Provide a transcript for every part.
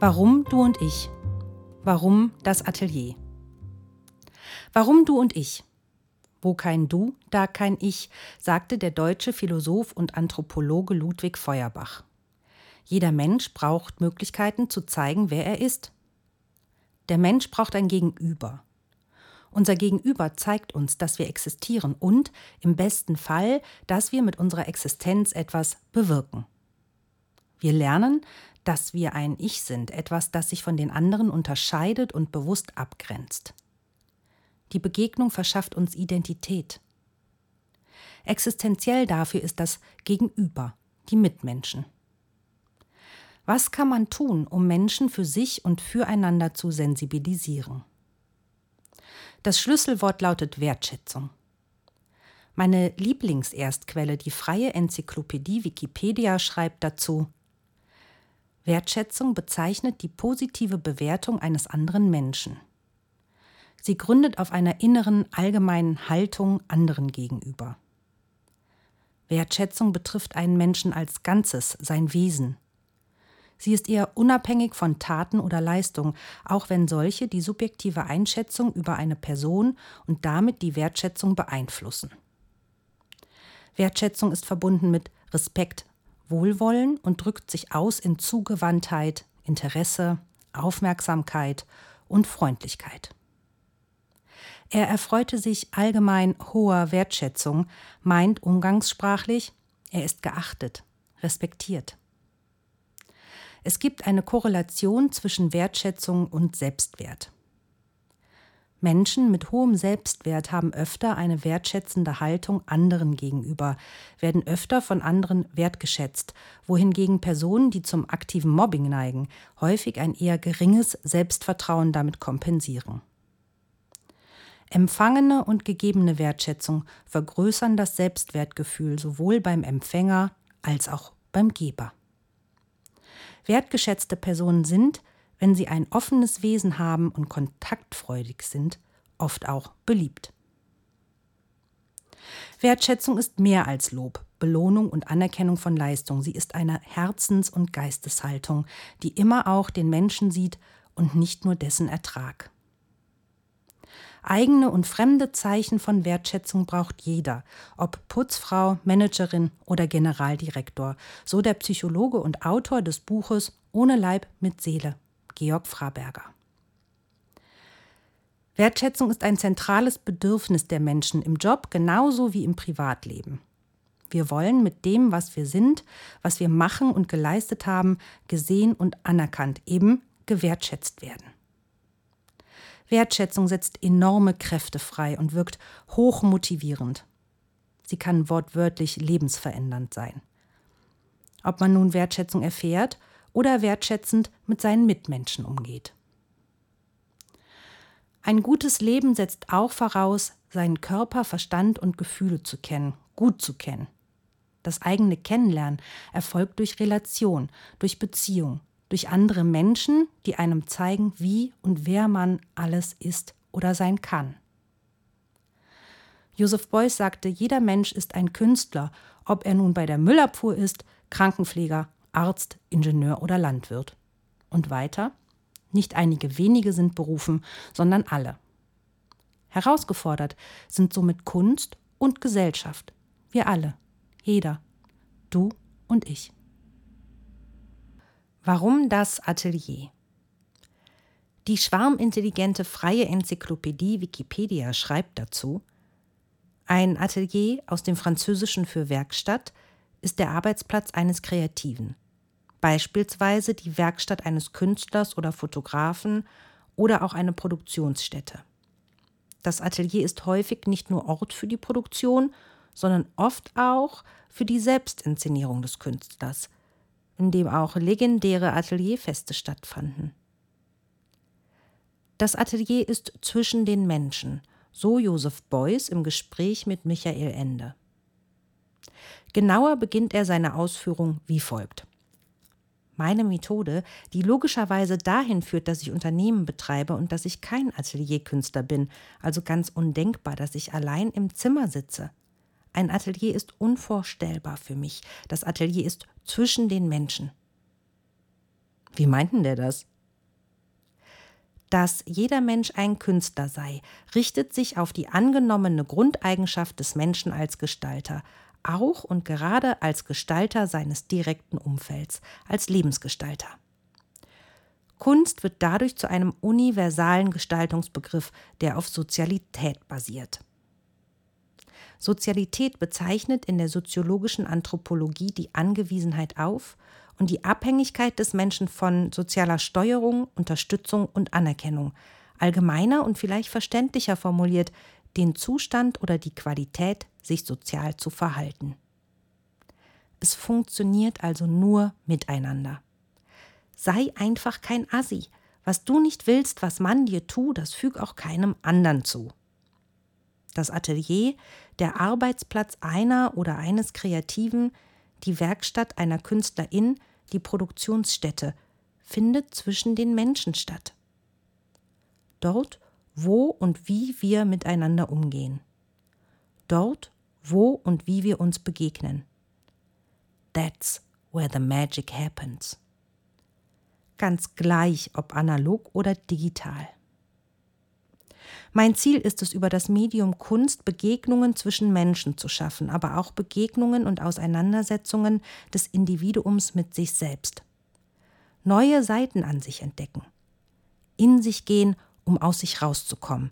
Warum du und ich? Warum das Atelier? Warum du und ich? Wo kein Du, da kein Ich, sagte der deutsche Philosoph und Anthropologe Ludwig Feuerbach. Jeder Mensch braucht Möglichkeiten zu zeigen, wer er ist. Der Mensch braucht ein Gegenüber. Unser Gegenüber zeigt uns, dass wir existieren und, im besten Fall, dass wir mit unserer Existenz etwas bewirken. Wir lernen, dass wir ein Ich sind, etwas, das sich von den anderen unterscheidet und bewusst abgrenzt. Die Begegnung verschafft uns Identität. Existenziell dafür ist das Gegenüber, die Mitmenschen. Was kann man tun, um Menschen für sich und füreinander zu sensibilisieren? Das Schlüsselwort lautet Wertschätzung. Meine Lieblingserstquelle, die freie Enzyklopädie Wikipedia, schreibt dazu Wertschätzung bezeichnet die positive Bewertung eines anderen Menschen. Sie gründet auf einer inneren, allgemeinen Haltung anderen gegenüber. Wertschätzung betrifft einen Menschen als Ganzes, sein Wesen. Sie ist eher unabhängig von Taten oder Leistungen, auch wenn solche die subjektive Einschätzung über eine Person und damit die Wertschätzung beeinflussen. Wertschätzung ist verbunden mit Respekt, Wohlwollen und drückt sich aus in Zugewandtheit, Interesse, Aufmerksamkeit und Freundlichkeit. Er erfreute sich allgemein hoher Wertschätzung, meint umgangssprachlich, er ist geachtet, respektiert. Es gibt eine Korrelation zwischen Wertschätzung und Selbstwert. Menschen mit hohem Selbstwert haben öfter eine wertschätzende Haltung anderen gegenüber, werden öfter von anderen wertgeschätzt, wohingegen Personen, die zum aktiven Mobbing neigen, häufig ein eher geringes Selbstvertrauen damit kompensieren. Empfangene und gegebene Wertschätzung vergrößern das Selbstwertgefühl sowohl beim Empfänger als auch beim Geber. Wertgeschätzte Personen sind, wenn sie ein offenes Wesen haben und kontaktfreudig sind, oft auch beliebt. Wertschätzung ist mehr als Lob, Belohnung und Anerkennung von Leistung. Sie ist eine Herzens- und Geisteshaltung, die immer auch den Menschen sieht und nicht nur dessen Ertrag. Eigene und fremde Zeichen von Wertschätzung braucht jeder, ob Putzfrau, Managerin oder Generaldirektor, so der Psychologe und Autor des Buches Ohne Leib mit Seele Georg Fraberger. Wertschätzung ist ein zentrales Bedürfnis der Menschen im Job genauso wie im Privatleben. Wir wollen mit dem, was wir sind, was wir machen und geleistet haben, gesehen und anerkannt, eben gewertschätzt werden. Wertschätzung setzt enorme Kräfte frei und wirkt hochmotivierend. Sie kann wortwörtlich lebensverändernd sein. Ob man nun Wertschätzung erfährt oder wertschätzend mit seinen Mitmenschen umgeht. Ein gutes Leben setzt auch voraus, seinen Körper, Verstand und Gefühle zu kennen, gut zu kennen. Das eigene Kennenlernen erfolgt durch Relation, durch Beziehung, durch andere Menschen, die einem zeigen, wie und wer man alles ist oder sein kann. Joseph Beuys sagte, jeder Mensch ist ein Künstler, ob er nun bei der Müllabfuhr ist, Krankenpfleger Arzt, Ingenieur oder Landwirt. Und weiter, nicht einige wenige sind berufen, sondern alle. Herausgefordert sind somit Kunst und Gesellschaft. Wir alle, jeder, du und ich. Warum das Atelier? Die schwarmintelligente freie Enzyklopädie Wikipedia schreibt dazu, ein Atelier aus dem Französischen für Werkstatt ist der Arbeitsplatz eines Kreativen, beispielsweise die Werkstatt eines Künstlers oder Fotografen oder auch eine Produktionsstätte. Das Atelier ist häufig nicht nur Ort für die Produktion, sondern oft auch für die Selbstinszenierung des Künstlers, in dem auch legendäre Atelierfeste stattfanden. Das Atelier ist zwischen den Menschen, so Josef Beuys im Gespräch mit Michael Ende. Genauer beginnt er seine Ausführung wie folgt. Meine Methode, die logischerweise dahin führt, dass ich Unternehmen betreibe und dass ich kein Atelierkünstler bin, also ganz undenkbar, dass ich allein im Zimmer sitze. Ein Atelier ist unvorstellbar für mich. Das Atelier ist zwischen den Menschen. Wie meinten der das? Dass jeder Mensch ein Künstler sei, richtet sich auf die angenommene Grundeigenschaft des Menschen als Gestalter, auch und gerade als Gestalter seines direkten Umfelds, als Lebensgestalter. Kunst wird dadurch zu einem universalen Gestaltungsbegriff, der auf Sozialität basiert. Sozialität bezeichnet in der soziologischen Anthropologie die Angewiesenheit auf und die Abhängigkeit des Menschen von sozialer Steuerung, Unterstützung und Anerkennung, allgemeiner und vielleicht verständlicher formuliert, den Zustand oder die Qualität, sich sozial zu verhalten. Es funktioniert also nur miteinander. Sei einfach kein Assi. Was du nicht willst, was man dir tu, das füg auch keinem anderen zu. Das Atelier, der Arbeitsplatz einer oder eines Kreativen, die Werkstatt einer Künstlerin, die Produktionsstätte, findet zwischen den Menschen statt. Dort, wo und wie wir miteinander umgehen. Dort, wo und wie wir uns begegnen. That's where the magic happens. Ganz gleich, ob analog oder digital. Mein Ziel ist es, über das Medium Kunst Begegnungen zwischen Menschen zu schaffen, aber auch Begegnungen und Auseinandersetzungen des Individuums mit sich selbst. Neue Seiten an sich entdecken. In sich gehen, um aus sich rauszukommen.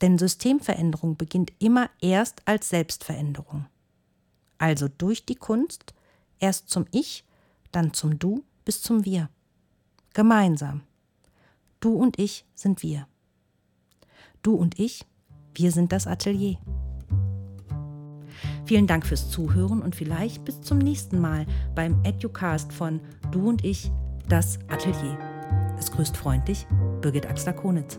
Denn Systemveränderung beginnt immer erst als Selbstveränderung. Also durch die Kunst, erst zum Ich, dann zum Du bis zum Wir. Gemeinsam. Du und ich sind wir. Du und ich, wir sind das Atelier. Vielen Dank fürs Zuhören und vielleicht bis zum nächsten Mal beim Educast von Du und ich, das Atelier. Es grüßt freundlich Birgit Axler-Konitz.